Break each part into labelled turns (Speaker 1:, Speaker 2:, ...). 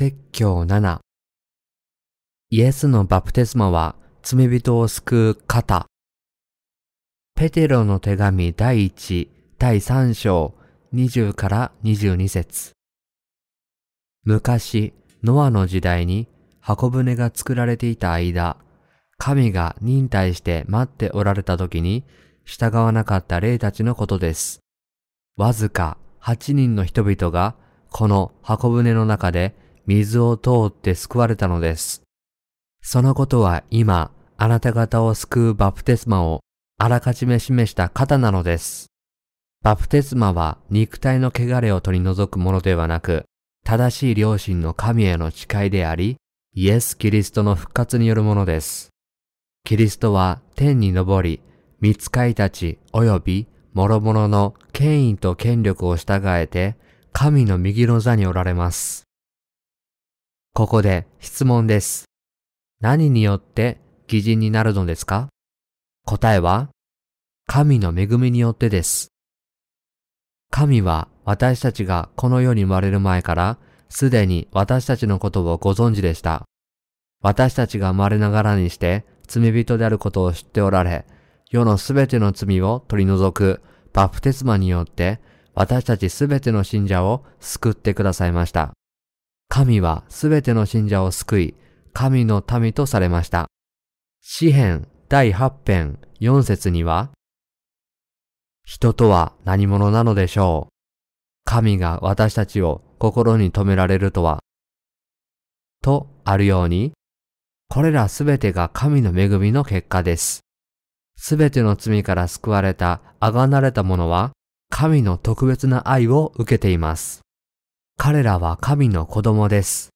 Speaker 1: 説教7イエスのバプテスマは罪人を救う方。ペテロの手紙第1第3章20から22節。昔、ノアの時代に箱舟が作られていた間、神が忍耐して待っておられた時に従わなかった霊たちのことです。わずか8人の人々がこの箱舟の中で水を通って救われたのです。そのことは今、あなた方を救うバプテスマをあらかじめ示した方なのです。バプテスマは肉体の汚れを取り除くものではなく、正しい良心の神への誓いであり、イエス・キリストの復活によるものです。キリストは天に昇り、見つかいたち及び諸々の権威と権力を従えて、神の右の座におられます。ここで質問です。何によって偽人になるのですか？答えは、神の恵みによってです。神は私たちがこの世に生まれる前からすでに私たちのことをご存知でした。私たちが生まれながらにして罪人であることを知っておられ、世のすべての罪を取り除くバプテスマによって私たちすべての信者を救ってくださいました。神はすべての信者を救い、神の民とされました。詩編第8編4節には、人とは何者なのでしょう？神が私たちを心に留められるとは。とあるように、これらすべてが神の恵みの結果です。すべての罪から救われた、あがなれた者は、神の特別な愛を受けています。彼らは神の子供です。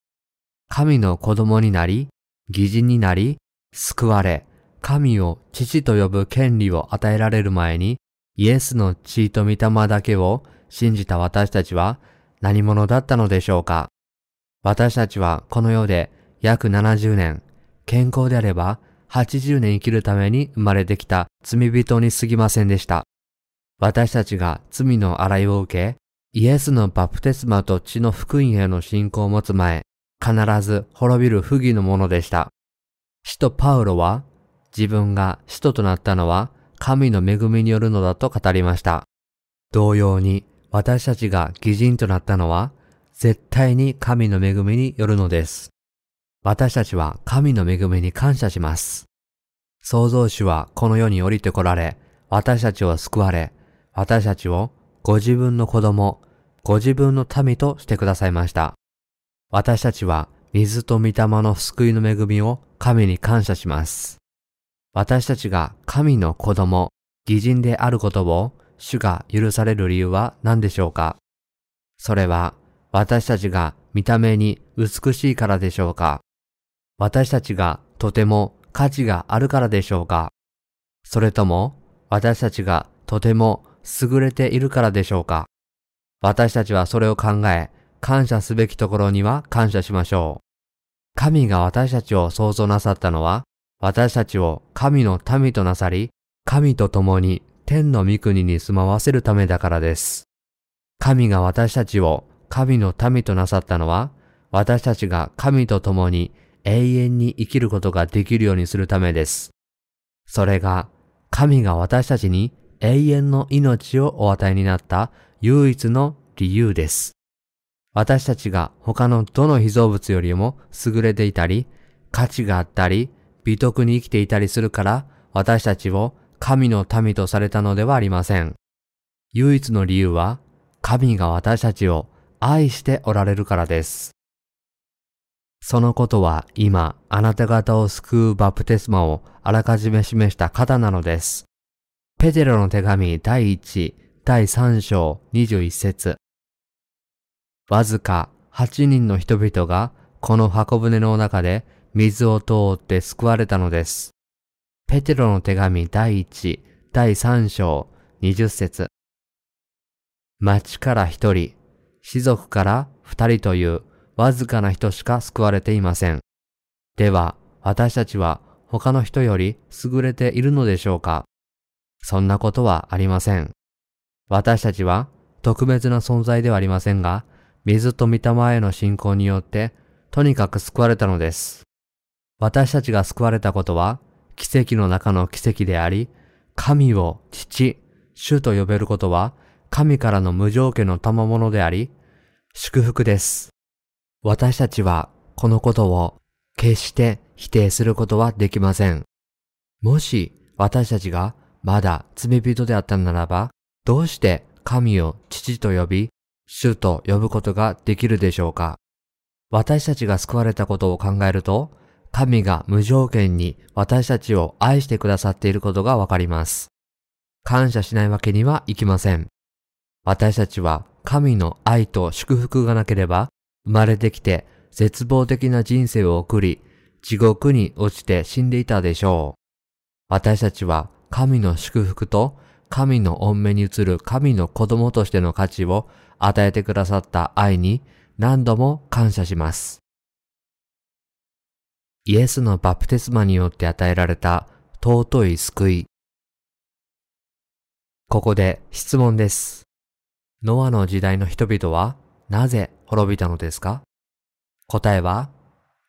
Speaker 1: 神の子供になり、義人になり、救われ、神を父と呼ぶ権利を与えられる前に、イエスの血と御霊だけを信じた私たちは何者だったのでしょうか私たちはこの世で約70年、健康であれば80年生きるために生まれてきた罪人に過ぎませんでした。私たちが罪の洗いを受け、イエスのバプテスマと血の福音への信仰を持つ前、必ず滅びる不義のものでした。使徒パウロは、自分が使徒となったのは神の恵みによるのだと語りました。同様に、私たちが義人となったのは、絶対に神の恵みによるのです。私たちは神の恵みに感謝します。創造主はこの世に降りて来られ、私たちを救われ、私たちをご自分の子供、ご自分の民としてくださいました。私たちは水と御霊の救いの恵みを神に感謝します。私たちが神の子供、義人であることを主が許される理由は何でしょうか？それは私たちが見た目に美しいからでしょうか？私たちがとても価値があるからでしょうか？それとも私たちがとても優れているからでしょうか？私たちはそれを考え、感謝すべきところには感謝しましょう。神が私たちを創造なさったのは、私たちを神の民となさり、神と共に天の御国に住まわせるためだからです。神が私たちを神の民となさったのは、私たちが神と共に永遠に生きることができるようにするためです。それが、神が私たちに永遠の命をお与えになった唯一の理由です。私たちが他のどの被造物よりも優れていたり、価値があったり、美徳に生きていたりするから、私たちを神の民とされたのではありません。唯一の理由は、神が私たちを愛しておられるからです。そのことは今、あなた方を救うバプテスマをあらかじめ示した方なのです。ペテロの手紙第1、第3章21節わずか8人の人々がこの箱舟の中で水を通って救われたのです。ペテロの手紙第1、第3章20節町から一人、士族から二人というわずかな人しか救われていません。では、私たちは他の人より優れているのでしょうか？そんなことはありません。私たちは特別な存在ではありませんが、水と御霊への信仰によって、とにかく救われたのです。私たちが救われたことは、奇跡の中の奇跡であり、神を父、主と呼べることは、神からの無条件の賜物であり、祝福です。私たちはこのことを決して否定することはできません。もし私たちがまだ罪人であったならば、どうして神を父と呼び、主と呼ぶことができるでしょうか？私たちが救われたことを考えると、神が無条件に私たちを愛してくださっていることがわかります。感謝しないわけにはいきません。私たちは神の愛と祝福がなければ、生まれてきて絶望的な人生を送り、地獄に落ちて死んでいたでしょう。私たちは神の祝福と神の恩目に映る神の子供としての価値を与えてくださった愛に何度も感謝します。イエスのバプテスマによって与えられた尊い救い。ここで質問です。ノアの時代の人々はなぜ滅びたのですか？答えは、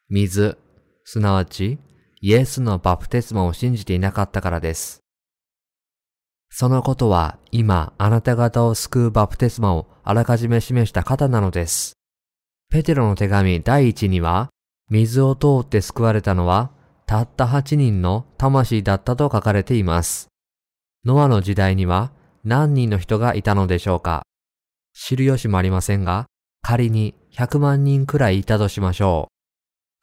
Speaker 1: 水、すなわちイエスのバプテスマを信じていなかったからです。そのことは今あなた方を救うバプテスマをあらかじめ示した方なのです。ペテロの手紙第一には、水を通って救われたのはたった8人の魂だったと書かれています。ノアの時代には何人の人がいたのでしょうか知る由もありませんが、仮に100万人くらいいたとしましょ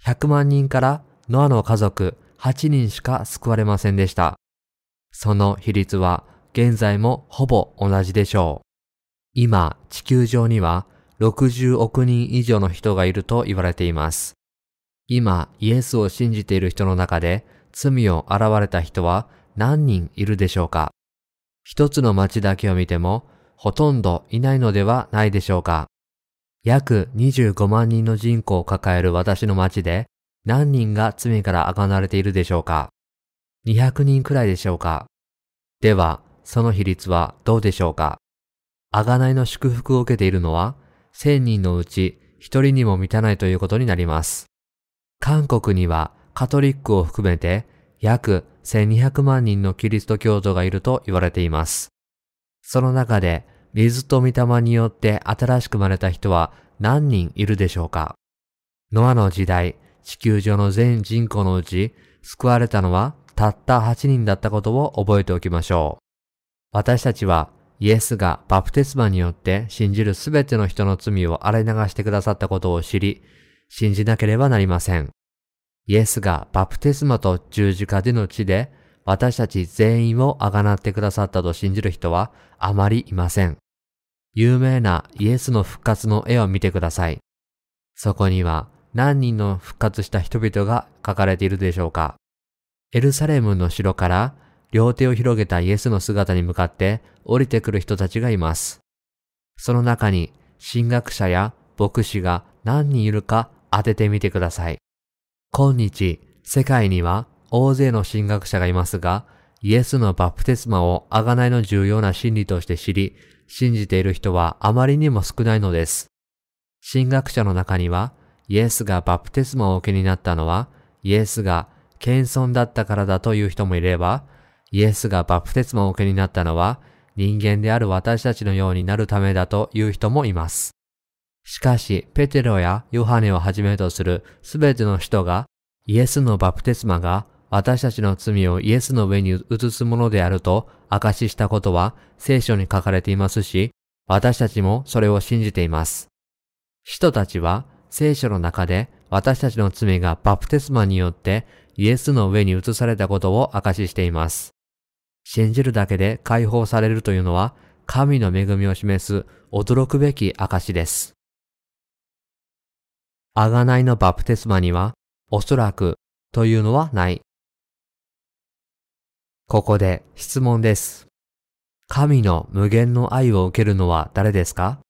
Speaker 1: う。100万人からノアの家族8人しか救われませんでした。その比率は現在もほぼ同じでしょう。今、地球上には60億人以上の人がいると言われています。今、イエスを信じている人の中で罪を現れた人は何人いるでしょうか？一つの町だけを見てもほとんどいないのではないでしょうか？約25万人の人口を抱える私の町で何人が罪からあがなれているでしょうか ?200 人くらいでしょうか？では、その比率はどうでしょうか？あがないの祝福を受けているのは1000人のうち1人にも満たないということになります。韓国にはカトリックを含めて約1200万人のキリスト教徒がいると言われています。その中で水と御霊によって新しく生まれた人は何人いるでしょうか？ノアの時代、地球上の全人口のうち救われたのはたった8人だったことを覚えておきましょう。私たちはイエスがバプテスマによって信じるすべての人の罪を洗い流してくださったことを知り、信じなければなりません。イエスがバプテスマと十字架での地で私たち全員をあがなってくださったと信じる人はあまりいません。有名なイエスの復活の絵を見てください。そこには何人の復活した人々が書かれているでしょうかエルサレムの城から両手を広げたイエスの姿に向かって降りてくる人たちがいます。その中に神学者や牧師が何人いるか当ててみてください。今日、世界には大勢の神学者がいますが、イエスのバプテスマを贖いの重要な真理として知り、信じている人はあまりにも少ないのです。神学者の中には、イエスがバプテスマをお受けになったのは、イエスが謙遜だったからだという人もいれば、イエスがバプテスマを受けになったのは、人間である私たちのようになるためだという人もいます。しかし、ペテロやヨハネをはじめとするすべての人が、イエスのバプテスマが私たちの罪をイエスの上に移すものであると証ししたことは聖書に書かれていますし、私たちもそれを信じています。人たちは聖書の中で私たちの罪がバプテスマによってイエスの上に移されたことを証ししています。信じるだけで解放されるというのは神の恵みを示す驚くべき証です。あがないのバプテスマにはおそらくというのはない。ここで質問です。神の無限の愛を受けるのは誰ですか？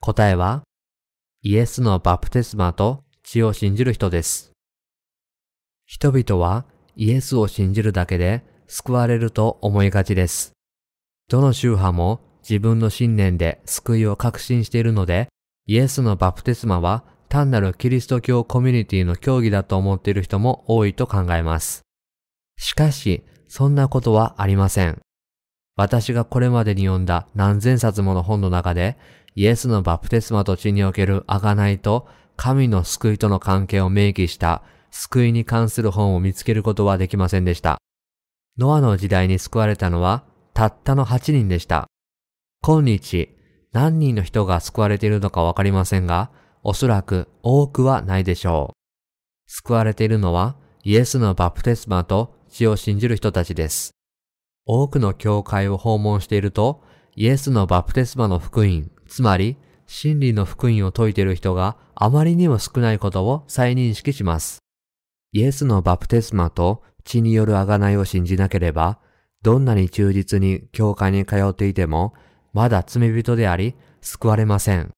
Speaker 1: 答えは、イエスのバプテスマと血を信じる人です。人々はイエスを信じるだけで救われると思いがちです。どの宗派も自分の信念で救いを確信しているので、イエスのバプテスマは単なるキリスト教コミュニティの教義だと思っている人も多いと考えます。しかし、そんなことはありません。私がこれまでに読んだ何千冊もの本の中で、イエスのバプテスマと血における贖いと神の救いとの関係を明記した救いに関する本を見つけることはできませんでした。ノアの時代に救われたのはたったの8人でした。今日、何人の人が救われているのかわかりませんが、おそらく多くはないでしょう。救われているのはイエスのバプテスマと血を信じる人たちです。多くの教会を訪問していると、イエスのバプテスマの福音、つまり真理の福音を説いている人があまりにも少ないことを再認識します。イエスのバプテスマと血による贖いを信じなければ、どんなに忠実に教会に通っていても、まだ罪人であり、救われません。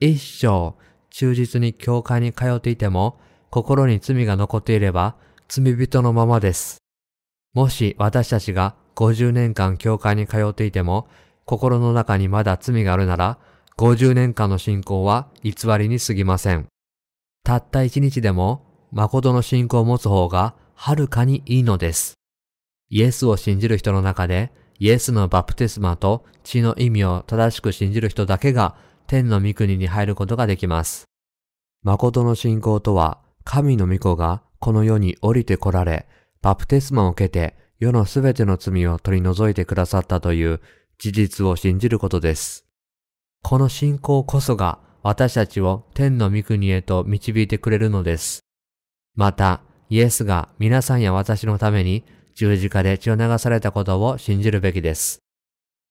Speaker 1: 一生、忠実に教会に通っていても、心に罪が残っていれば、罪人のままです。もし私たちが50年間教会に通っていても、心の中にまだ罪があるなら、50年間の信仰は偽りに過ぎません。たった一日でも誠の信仰を持つ方がはるかにいいのです。イエスを信じる人の中で、イエスのバプテスマと血の意味を正しく信じる人だけが天の御国に入ることができます。誠の信仰とは、神の御子がこの世に降りて来られ、バプテスマを受けて世のすべての罪を取り除いてくださったという事実を信じることです。この信仰こそが私たちを天の御国へと導いてくれるのです。また、イエスが皆さんや私のために十字架で血を流されたことを信じるべきです。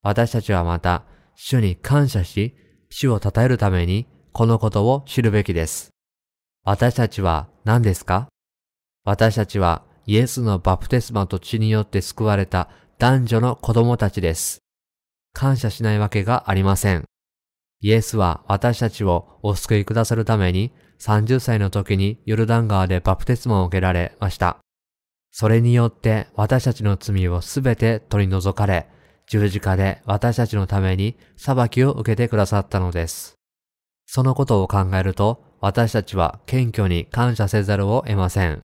Speaker 1: 私たちはまた、主に感謝し、主を称えるためにこのことを知るべきです。私たちは何ですか？私たちはイエスのバプテスマと血によって救われた男女の子供たちです。感謝しないわけがありません。イエスは私たちをお救いくださるために30歳の時にヨルダン川でバプテスマを受けられました。それによって私たちの罪をすべて取り除かれ、十字架で私たちのために裁きを受けてくださったのです。そのことを考えると、私たちは謙虚に感謝せざるを得ません。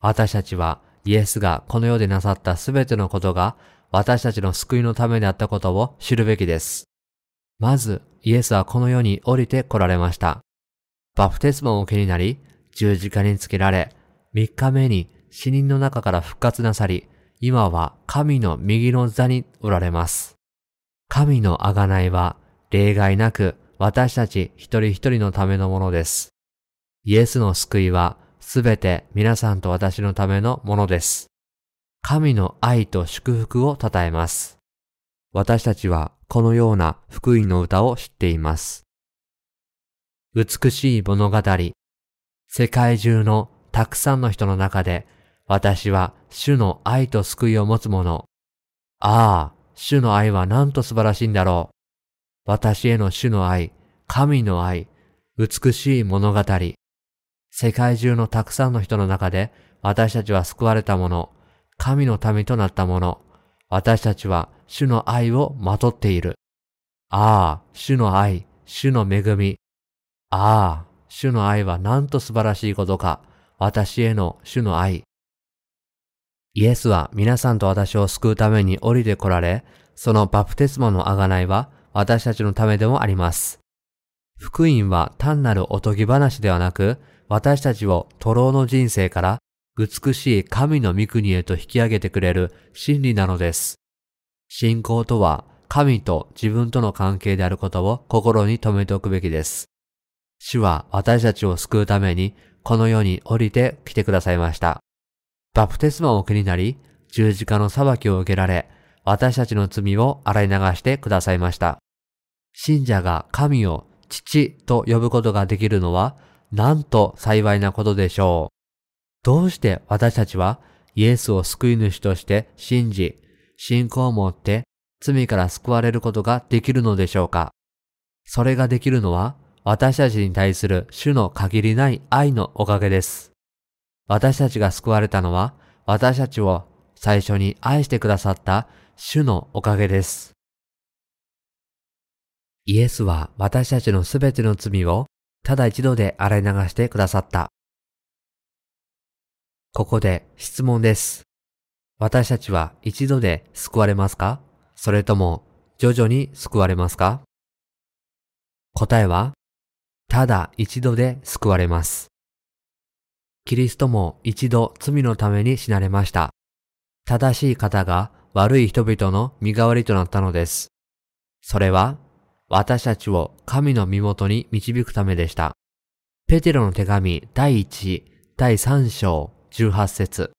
Speaker 1: 私たちはイエスがこの世でなさったすべてのことが私たちの救いのためであったことを知るべきです。まず、イエスはこの世に降りて来られました。バプテスマを受けになり、十字架につけられ、三日目に死人の中から復活なさり、今は神の右の座におられます。神の贖いは例外なく私たち一人一人のためのものです。イエスの救いはすべて皆さんと私のためのものです。神の愛と祝福を称えます。私たちはこのような福音の歌を知っています。美しい物語。世界中のたくさんの人の中で私は主の愛と救いを持つ者。ああ、主の愛はなんと素晴らしいんだろう。私への主の愛、神の愛、美しい物語。世界中のたくさんの人の中で私たちは救われた者、神の民となった者、私たちは主の愛をまとっている。ああ、主の愛、主の恵み。ああ、主の愛はなんと素晴らしいことか。私への主の愛。イエスは皆さんと私を救うために降りて来られ、そのバプテスマの贖いは私たちのためでもあります。福音は単なるおとぎ話ではなく、私たちを徒労の人生から美しい神の御国へと引き上げてくれる真理なのです。信仰とは神と自分との関係であることを心に留めておくべきです。主は私たちを救うためにこの世に降りて来てくださいました。バプテスマを受けになり、十字架の裁きを受けられ、私たちの罪を洗い流してくださいました。信者が神を父と呼ぶことができるのは、なんと幸いなことでしょう。どうして私たちはイエスを救い主として信じ、信仰を持って罪から救われることができるのでしょうかそれができるのは私たちに対する主の限りない愛のおかげです。私たちが救われたのは、私たちを最初に愛してくださった主のおかげです。イエスは私たちのすべての罪をただ一度で洗い流してくださった。ここで質問です。私たちは一度で救われますか？それとも徐々に救われますか？答えは、ただ一度で救われます。キリストも一度罪のために死なれました。正しい方が悪い人々の身代わりとなったのです。それは、私たちを神の身元に導くためでした。ペテロの手紙第1、第3章18節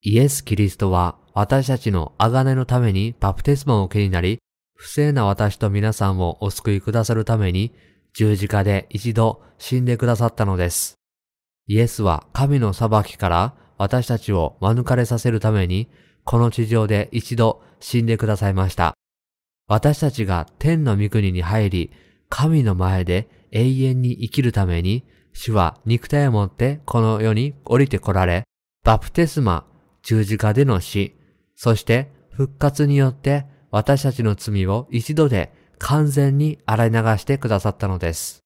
Speaker 1: イエス・キリストは私たちの贖いのためにバプテスマを受けになり、不正な私と皆さんをお救いくださるために十字架で一度死んでくださったのです。イエスは神の裁きから私たちを免れさせるために、この地上で一度死んでくださいました。私たちが天の御国に入り、神の前で永遠に生きるために、主は肉体を持ってこの世に降りて来られ、バプテスマ、十字架での死、そして復活によって私たちの罪を一度で完全に洗い流してくださったのです。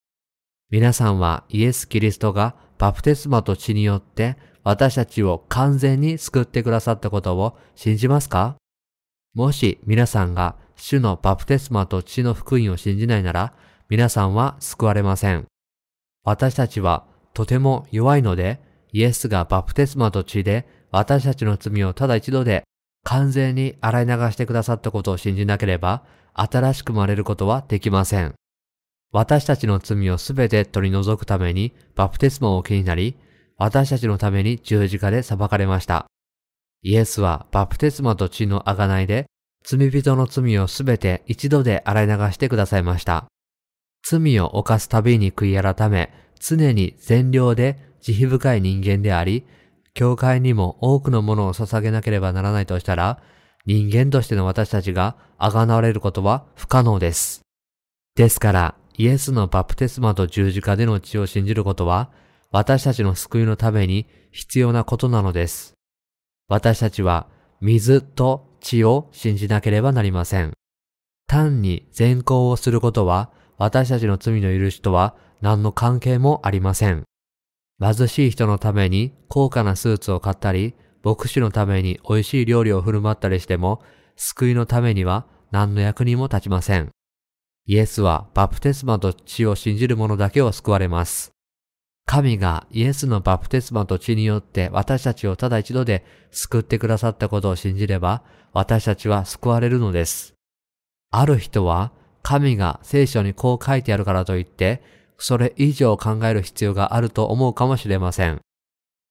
Speaker 1: 皆さんはイエス・キリストがバプテスマと血によって私たちを完全に救ってくださったことを信じますか？もし皆さんが主のバプテスマと血の福音を信じないなら、皆さんは救われません。私たちはとても弱いので、イエスがバプテスマと血で私たちの罪をただ一度で完全に洗い流してくださったことを信じなければ、新しく生まれることはできません。私たちの罪をすべて取り除くためにバプテスマを受けになり、私たちのために十字架で裁かれました。イエスはバプテスマと血の贖いで、罪人の罪をすべて一度で洗い流してくださいました。罪を犯すたびに悔い改め、常に善良で慈悲深い人間であり、教会にも多くのものを捧げなければならないとしたら、人間としての私たちが贖われることは不可能です。ですから、イエスのバプテスマと十字架での血を信じることは、私たちの救いのために必要なことなのです。私たちは水と血を信じなければなりません。単に善行をすることは私たちの罪の許しとは何の関係もありません。貧しい人のために高価なスーツを買ったり、牧師のために美味しい料理を振る舞ったりしても、救いのためには何の役にも立ちません。イエスはバプテスマと血を信じる者だけを救われます。神がイエスのバプテスマと血によって私たちをただ一度で救ってくださったことを信じれば、私たちは救われるのです。ある人は、神が聖書にこう書いてあるからといって、それ以上考える必要があると思うかもしれません。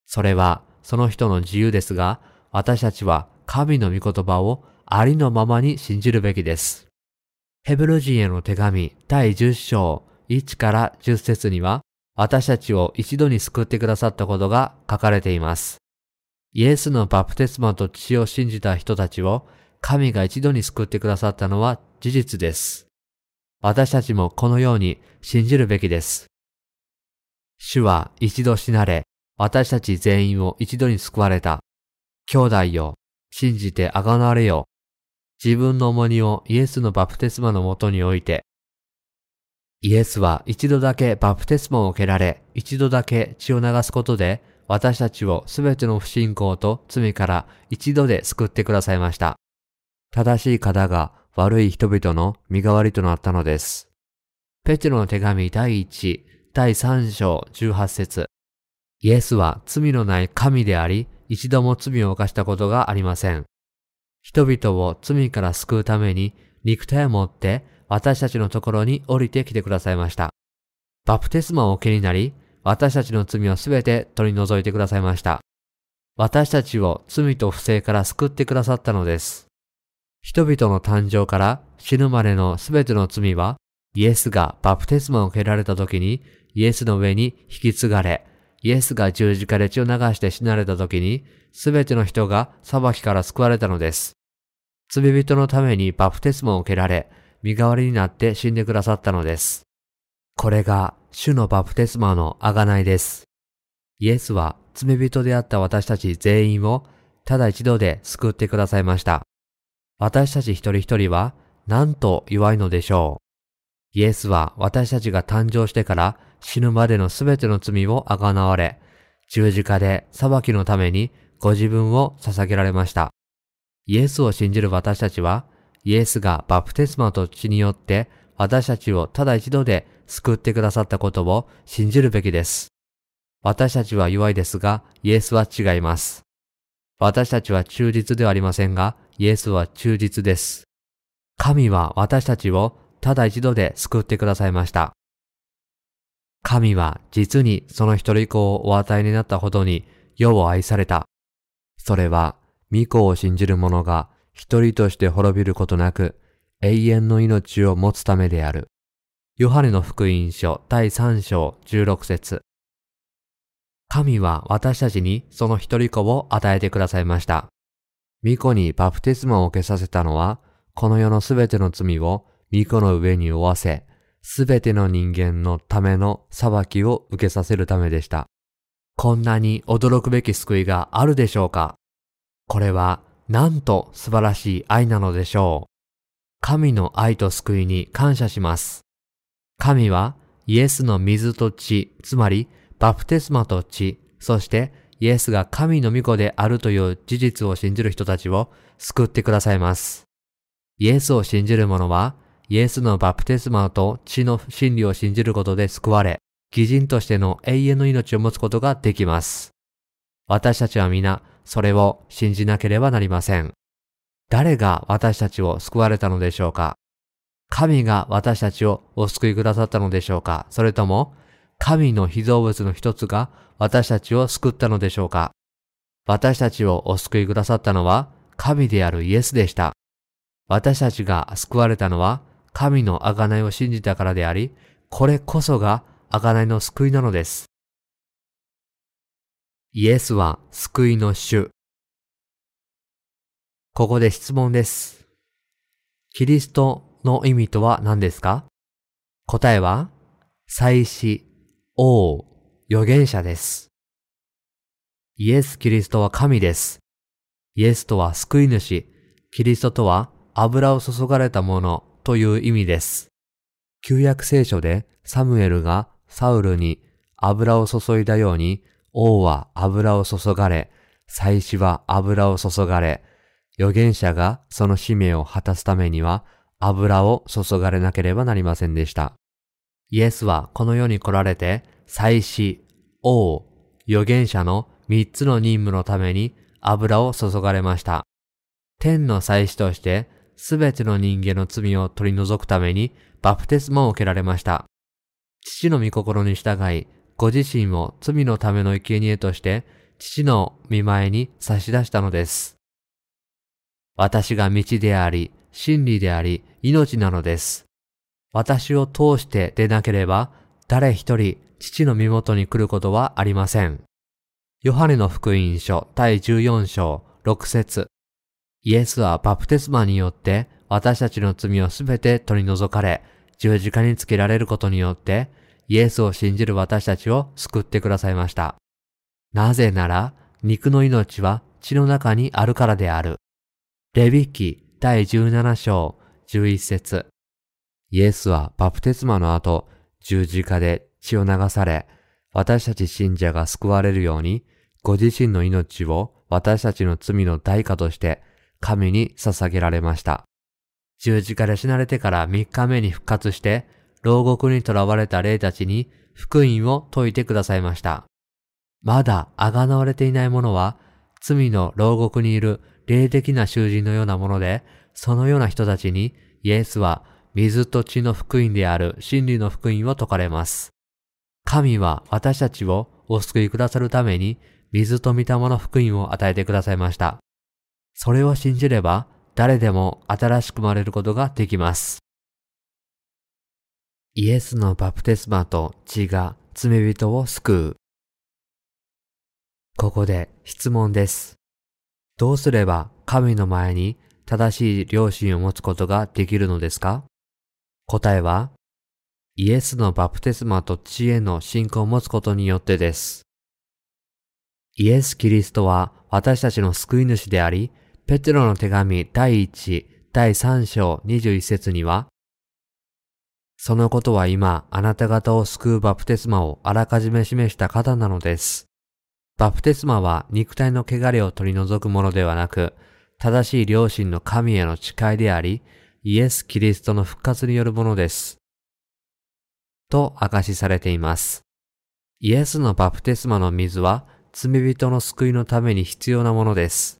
Speaker 1: それはその人の自由ですが、私たちは神の御言葉をありのままに信じるべきです。ヘブル人への手紙第10章1から10節には、私たちを一度に救ってくださったことが書かれています。イエスのバプテスマと血を信じた人たちを神が一度に救ってくださったのは事実です。私たちもこのように信じるべきです。主は一度死なれ、私たち全員を一度に救われた。兄弟よ、信じてあがなわれよ。自分の重荷をイエスのバプテスマのもとに置いて、イエスは一度だけバプテスマを受けられ、一度だけ血を流すことで、私たちをすべての不信仰と罪から一度で救ってくださいました。正しい方が悪い人々の身代わりとなったのです。ペテロの手紙第1、第3章18節イエスは罪のない神であり、一度も罪を犯したことがありません。人々を罪から救うために肉体を持って私たちのところに降りてきてくださいました。バプテスマを受けになり、私たちの罪をすべて取り除いてくださいました。私たちを罪と不正から救ってくださったのです。人々の誕生から死ぬまでのすべての罪は、イエスがバプテスマを受けられた時に、イエスの上に引き継がれ、イエスが十字架で血を流して死なれた時に、すべての人が裁きから救われたのです。罪人のためにバプテスマを受けられ、身代わりになって死んでくださったのです。これが主のバプテスマの贖いです。イエスは罪人であった私たち全員をただ一度で救ってくださいました。私たち一人一人は何と弱いのでしょう。イエスは私たちが誕生してから死ぬまでのすべての罪をあがなわれ、十字架で裁きのためにご自分を捧げられました。イエスを信じる私たちは、イエスがバプテスマと血によって私たちをただ一度で救ってくださったことを信じるべきです。私たちは弱いですが、イエスは違います。私たちは忠実ではありませんが、イエスは忠実です。神は私たちをただ一度で救ってくださいました。神は実にその一人子をお与えになったほどに世を愛された。それは、御子を信じる者が一人として滅びることなく、永遠の命を持つためである。ヨハネの福音書第3章16節神は私たちにその一人子を与えてくださいました。御子にバプテスマを受けさせたのは、この世のすべての罪を御子の上に負わせ、すべての人間のための裁きを受けさせるためでした。こんなに驚くべき救いがあるでしょうか？これはなんと素晴らしい愛なのでしょう。神の愛と救いに感謝します。神はイエスの水と血、つまりバプテスマと血、そしてイエスが神の御子であるという事実を信じる人たちを救ってくださいます。イエスを信じる者は、イエスのバプテスマと血の真理を信じることで救われ、義人としての永遠の命を持つことができます。私たちは皆、それを信じなければなりません。誰が私たちを救われたのでしょうか？神が私たちをお救いくださったのでしょうか？それとも、神の被造物の一つが私たちを救ったのでしょうか私たちをお救いくださったのは神であるイエスでした。私たちが救われたのは神の贖いを信じたからであり、これこそが贖いの救いなのです。イエスは救いの主。ここで質問です。キリストの意味とは何ですか？答えは、祭司、王、預言者です。イエス・キリストは神です。イエスとは救い主、キリストとは油を注がれたものという意味です。旧約聖書でサムエルがサウルに油を注いだように、王は油を注がれ、祭司は油を注がれ、預言者がその使命を果たすためには油を注がれなければなりませんでした。イエスはこの世に来られて、祭司、王、預言者の三つの任務のために油を注がれました。天の祭司としてすべての人間の罪を取り除くためにバプテスマを受けられました。父の御心に従い、ご自身を罪のための生贄として、父の見前に差し出したのです。私が道であり、真理であり、命なのです。私を通して出なければ、誰一人父の身元に来ることはありません。ヨハネの福音書第14章6節イエスはバプテスマによって私たちの罪をすべて取り除かれ、十字架につけられることによって、イエスを信じる私たちを救ってくださいました。なぜなら、肉の命は血の中にあるからである。レビキ第17章11節イエスはバプテスマの後、十字架で血を流され、私たち信者が救われるように、ご自身の命を私たちの罪の代価として神に捧げられました。十字架で死なれてから3日目に復活して、牢獄に囚われた霊たちに福音を説いてくださいました。まだ贖われていない者は、罪の牢獄にいる霊的な囚人のようなもので、そのような人たちにイエスは水と血の福音である真理の福音を説かれます。神は私たちをお救いくださるために水と御霊の福音を与えてくださいました。それを信じれば誰でも新しく生まれることができます。イエスのバプテスマと血が罪人を救う。ここで質問です。どうすれば神の前に正しい良心を持つことができるのですか？答えは、イエスのバプテスマと知恵の信仰を持つことによってです。イエス・キリストは私たちの救い主であり、ペテロの手紙第1、第3章21節には、そのことは今、あなた方を救うバプテスマをあらかじめ示した方なのです。バプテスマは肉体の汚れを取り除くものではなく、正しい良心の神への誓いであり、イエス・キリストの復活によるものです。と明かしされています。イエスのバプテスマの水は罪人の救いのために必要なものです。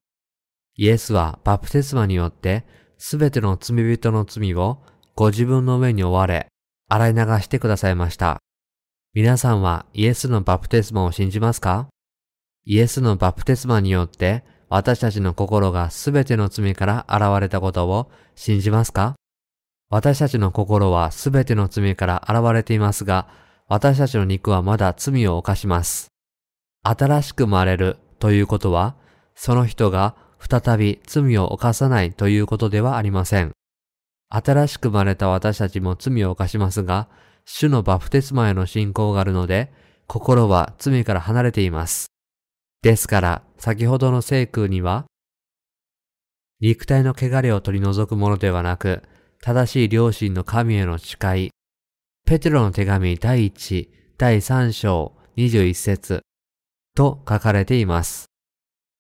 Speaker 1: イエスはバプテスマによってすべての罪人の罪をご自分の上に追われ、洗い流してくださいました。皆さんはイエスのバプテスマを信じますか？イエスのバプテスマによって私たちの心がすべての罪から現れたことを信じますか？私たちの心はすべての罪から現れていますが、私たちの肉はまだ罪を犯します。新しく生まれるということは、その人が再び罪を犯さないということではありません。新しく生まれた私たちも罪を犯しますが、主のバプテスマへの信仰があるので、心は罪から離れています。ですから、先ほどの聖空には、肉体の汚れを取り除くものではなく、正しい良心の神への誓い、ペテロの手紙第1、第3章21節。と書かれています。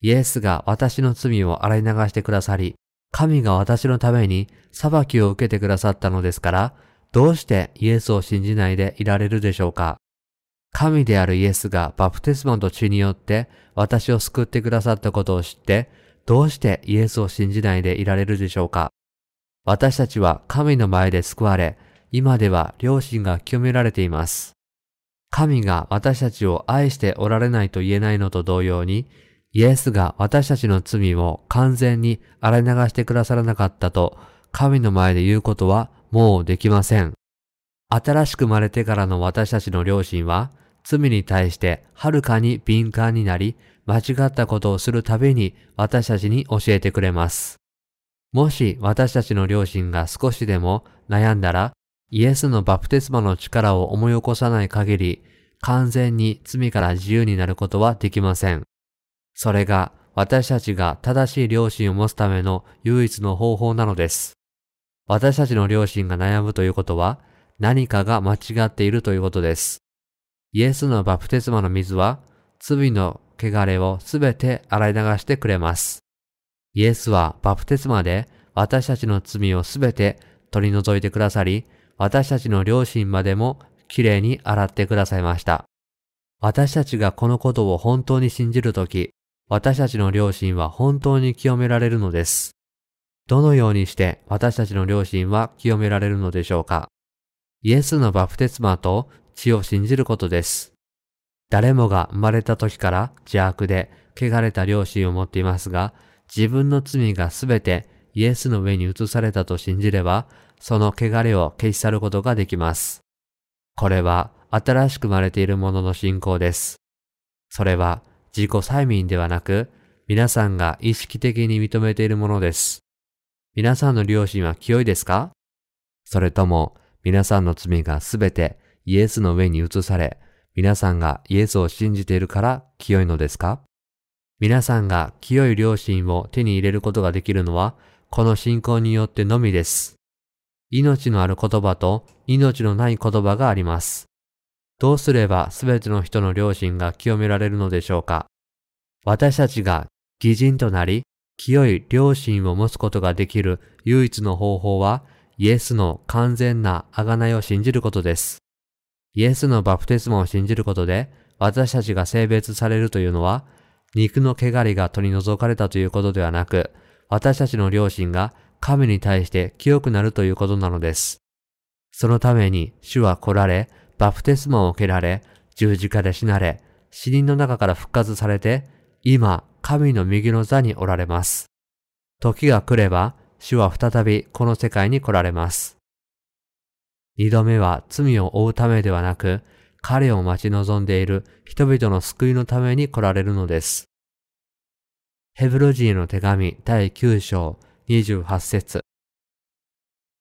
Speaker 1: イエスが私の罪を洗い流してくださり、神が私のために裁きを受けてくださったのですから、どうしてイエスを信じないでいられるでしょうか。神であるイエスがバプテスマと血によって私を救ってくださったことを知って、どうしてイエスを信じないでいられるでしょうか？私たちは神の前で救われ、今では良心が清められています。神が私たちを愛しておられないと言えないのと同様に、イエスが私たちの罪を完全に洗い流してくださらなかったと神の前で言うことはもうできません。新しく生まれてからの私たちの両親は罪に対してはるかに敏感になり間違ったことをするたびに私たちに教えてくれます。もし私たちの両親が少しでも悩んだらイエスのバプテスマの力を思い起こさない限り完全に罪から自由になることはできません。それが私たちが正しい良心を持つための唯一の方法なのです。私たちの良心が悩むということは何かが間違っているということです。イエスのバプテスマの水は罪の汚れをすべて洗い流してくれます。イエスはバプテスマで私たちの罪をすべて取り除いてくださり、私たちの良心までもきれいに洗ってくださいました。私たちがこのことを本当に信じるとき、私たちの良心は本当に清められるのです。どのようにして私たちの良心は清められるのでしょうかイエスのバプテスマと血を信じることです。誰もが生まれた時から邪悪で汚れた良心を持っていますが、自分の罪がすべてイエスの上に移されたと信じれば、その汚れを消し去ることができます。これは新しく生まれているものの信仰です。それは自己催眠ではなく、皆さんが意識的に認めているものです。皆さんの良心は清いですか？それとも、皆さんの罪がすべてイエスの上に移され、皆さんがイエスを信じているから清いのですか？皆さんが清い良心を手に入れることができるのは、この信仰によってのみです。命のある言葉と命のない言葉があります。どうすればすべての人の良心が清められるのでしょうか？私たちが偽人となり、清い良心を持つことができる唯一の方法は、イエスの完全な贖いを信じることです。イエスのバプテスマを信じることで、私たちが性別されるというのは、肉の汚れが取り除かれたということではなく、私たちの良心が神に対して清くなるということなのです。そのために主は来られ、バプテスマを受けられ、十字架で死なれ、死人の中から復活されて、今、神の右の座におられます。時が来れば、主は再びこの世界に来られます。二度目は罪を負うためではなく、彼を待ち望んでいる人々の救いのために来られるのです。ヘブル人への手紙第9章28節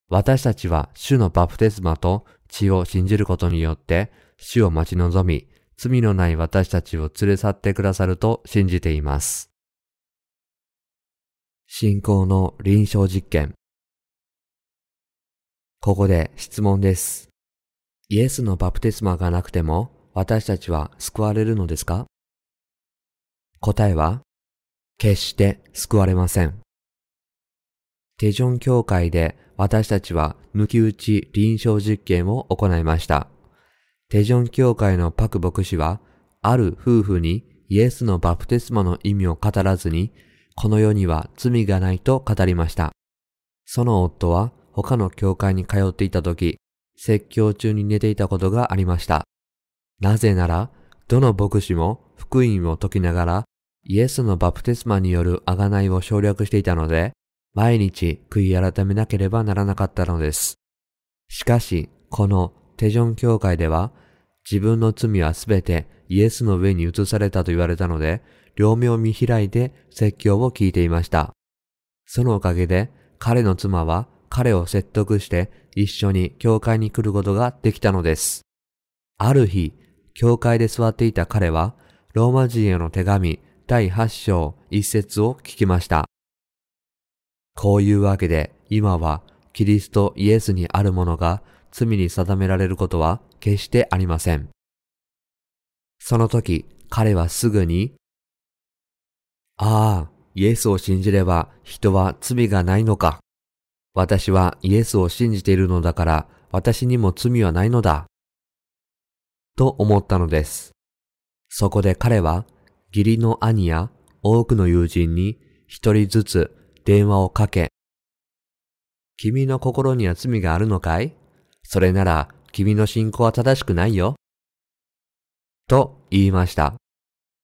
Speaker 1: 私たちは主のバプテスマと血を信じることによって、死を待ち望み、罪のない私たちを連れ去ってくださると信じています。信仰の臨床実験。ここで質問です。イエスのバプテスマがなくても私たちは救われるのですか？答えは、決して救われません。テジョン教会で私たちは抜き打ち臨床実験を行いました。テジョン教会のパク牧師は、ある夫婦にイエスのバプテスマの意味を語らずに、この世には罪がないと語りました。その夫は他の教会に通っていた時、説教中に寝ていたことがありました。なぜなら、どの牧師も福音を説きながら、イエスのバプテスマによる贖いを省略していたので、毎日悔い改めなければならなかったのです。しかし、このテジョン教会では、自分の罪はすべてイエスの上に移されたと言われたので、両目を見開いて説教を聞いていました。そのおかげで、彼の妻は彼を説得して一緒に教会に来ることができたのです。ある日、教会で座っていた彼は、ローマ人への手紙第8章1節を聞きました。こういうわけで、今はキリストイエスにあるものが罪に定められることは決してありません。その時、彼はすぐに、ああ、イエスを信じれば人は罪がないのか。私はイエスを信じているのだから私にも罪はないのだ。と思ったのです。そこで彼は義理の兄や多くの友人に一人ずつ電話をかけ、君の心には罪があるのかい？それなら君の信仰は正しくないよ。と言いました。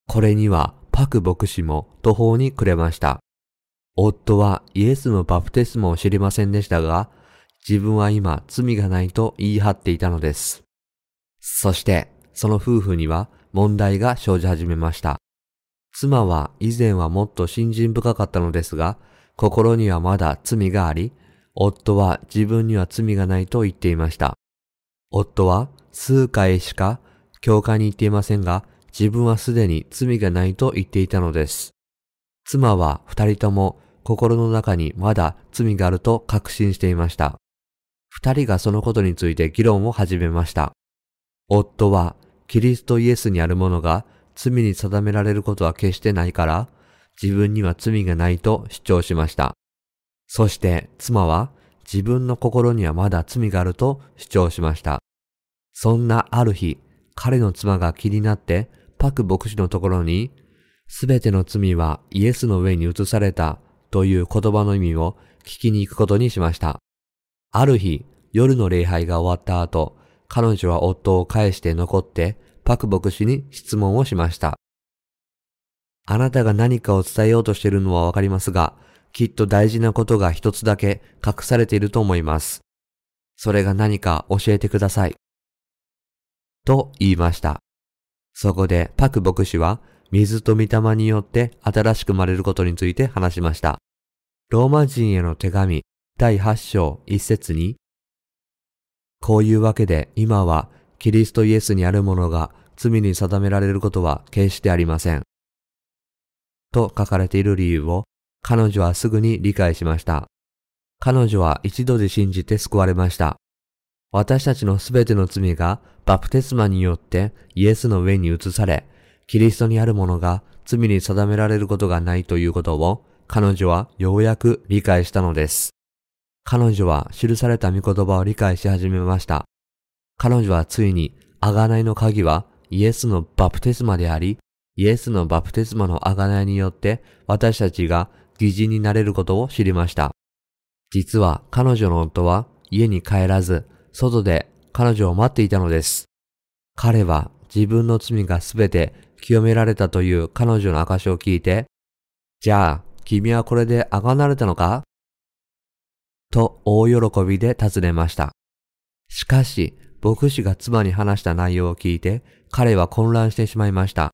Speaker 1: これにはパク牧師も途方に暮れました。夫はイエスのバプテスマを知りませんでしたが、自分は今罪がないと言い張っていたのです。そして、その夫婦には問題が生じ始めました。妻は以前はもっと信心深かったのですが、心にはまだ罪があり、夫は自分には罪がないと言っていました。夫は数回しか教会に行っていませんが、自分はすでに罪がないと言っていたのです。妻は二人とも心の中にまだ罪があると確信していました。二人がそのことについて議論を始めました。夫はキリストイエスにあるものが罪に定められることは決してないから、自分には罪がないと主張しました。そして妻は自分の心にはまだ罪があると主張しました。そんなある日、彼の妻が気になってパク牧師のところに、すべての罪はイエスの上に移されたという言葉の意味を聞きに行くことにしました。ある日、夜の礼拝が終わった後、彼女は夫を返して残ってパク牧師に質問をしました。あなたが何かを伝えようとしているのはわかりますが、きっと大事なことが一つだけ隠されていると思います。それが何か教えてください。と言いました。そこでパク牧師は水と御霊によって新しく生まれることについて話しました。ローマ人への手紙第8章1節に、こういうわけで今はキリストイエスにあるものが罪に定められることは決してありません。と書かれている理由を彼女はすぐに理解しました。彼女は一度で信じて救われました。私たちのすべての罪がバプテスマによってイエスの上に移され、キリストにあるものが罪に定められることがないということを彼女はようやく理解したのです。彼女は記された御言葉を理解し始めました。彼女はついに、贖いの鍵はイエスのバプテスマであり、イエスのバプテスマの贖いによって私たちが疑似になれることを知りました。実は彼女の夫は家に帰らず、外で彼女を待っていたのです。彼は自分の罪がすべて清められたという彼女の証を聞いて、じゃあ、君はこれであがなれたのか？と大喜びで尋ねました。しかし、牧師が妻に話した内容を聞いて、彼は混乱してしまいました。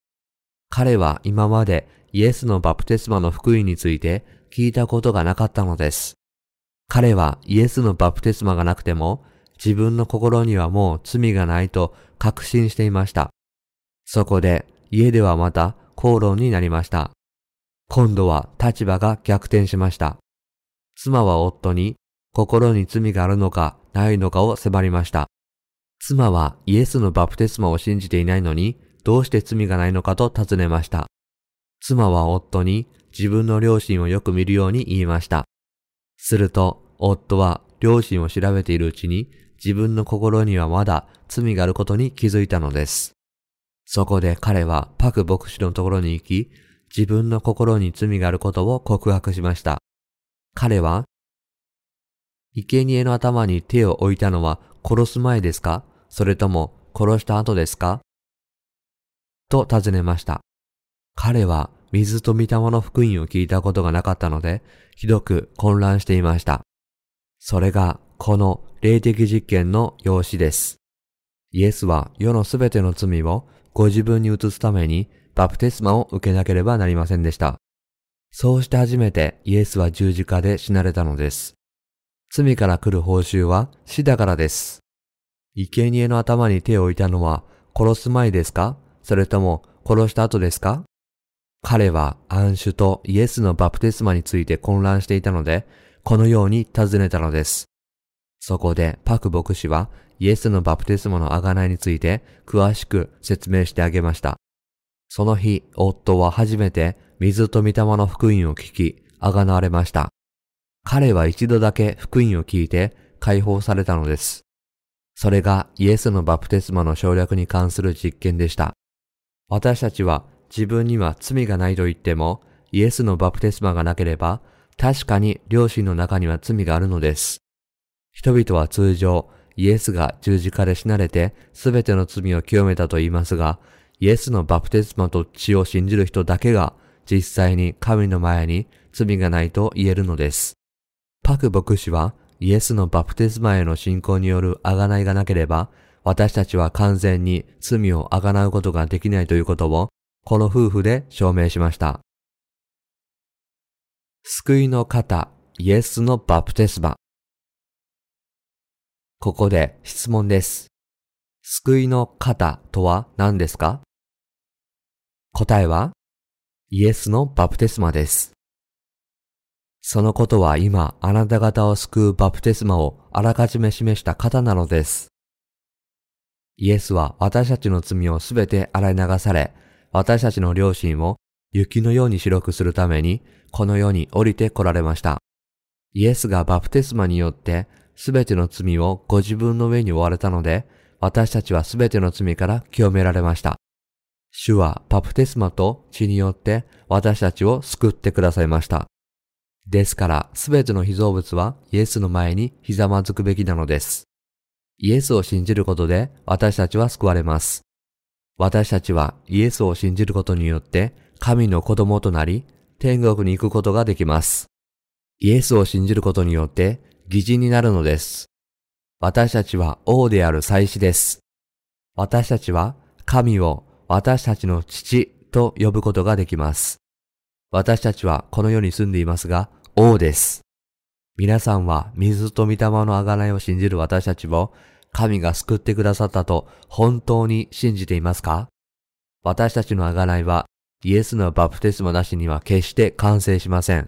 Speaker 1: 彼は今までイエスのバプテスマの福音について聞いたことがなかったのです。彼はイエスのバプテスマがなくても、自分の心にはもう罪がないと確信していました。そこで家ではまた口論になりました。今度は立場が逆転しました。妻は夫に心に罪があるのかないのかを迫りました。妻はイエスのバプテスマを信じていないのに、どうして罪がないのかと尋ねました。妻は夫に自分の両親をよく見るように言いました。すると、夫は両親を調べているうちに、自分の心にはまだ罪があることに気づいたのです。そこで彼はパク牧師のところに行き、自分の心に罪があることを告白しました。彼は、生贄の頭に手を置いたのは殺す前ですか？それとも殺した後ですか？と尋ねました。彼は水と御霊の福音を聞いたことがなかったので、ひどく混乱していました。それがこの霊的実験の用紙です。イエスは世のすべての罪をご自分に移すためにバプテスマを受けなければなりませんでした。そうして初めてイエスは十字架で死なれたのです。罪から来る報酬は死だからです。生贄の頭に手を置いたのは殺す前ですか？それとも殺した後ですか？彼は暗種とイエスのバプテスマについて混乱していたので、このように尋ねたのです。そこでパク牧師はイエスのバプテスマの贖いについて詳しく説明してあげました。その日、夫は初めて水と御霊の福音を聞き、贖われました。彼は一度だけ福音を聞いて解放されたのです。それがイエスのバプテスマの省略に関する実験でした。私たちは自分には罪がないと言っても、イエスのバプテスマがなければ、確かに両親の中には罪があるのです。人々は通常、イエスが十字架で死なれて、すべての罪を清めたと言いますが、イエスのバプテスマと血を信じる人だけが、実際に神の前に罪がないと言えるのです。パク牧師は、イエスのバプテスマへの信仰による贖いがなければ、私たちは完全に罪を贖うことができないということを、この夫婦で証明しました。救いの方、イエスのバプテスマ。ここで質問です。救いの方とは何ですか？答えは、イエスのバプテスマです。そのことは今、あなた方を救うバプテスマをあらかじめ示した方なのです。イエスは私たちの罪をすべて洗い流され、私たちの良心を雪のように白くするために、この世に降りて来られました。イエスがバプテスマによってすべての罪をご自分の上に負われたので、私たちはすべての罪から清められました。主はパプテスマと血によって私たちを救ってくださいました。ですからすべての被造物はイエスの前にひざまずくべきなのです。イエスを信じることで私たちは救われます。私たちはイエスを信じることによって神の子供となり天国に行くことができます。イエスを信じることによって擬人になるのです。私たちは王である祭司です。私たちは神を私たちの父と呼ぶことができます。私たちはこの世に住んでいますが、王です。皆さんは水と御霊の贖いを信じる私たちを神が救ってくださったと本当に信じていますか？私たちの贖いはイエスのバプテスマなしには決して完成しません。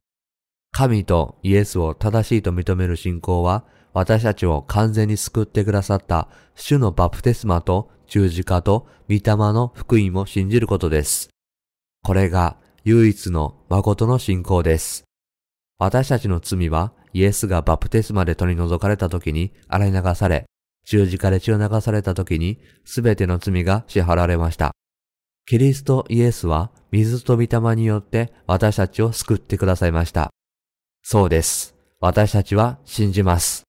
Speaker 1: 神とイエスを正しいと認める信仰は、私たちを完全に救ってくださった主のバプテスマと十字架と御霊の福音を信じることです。これが唯一の誠の信仰です。私たちの罪はイエスがバプテスマで取り除かれた時に洗い流され、十字架で血を流された時にすべての罪が支払われました。キリストイエスは水と御霊によって私たちを救ってくださいました。そうです。私たちは信じます。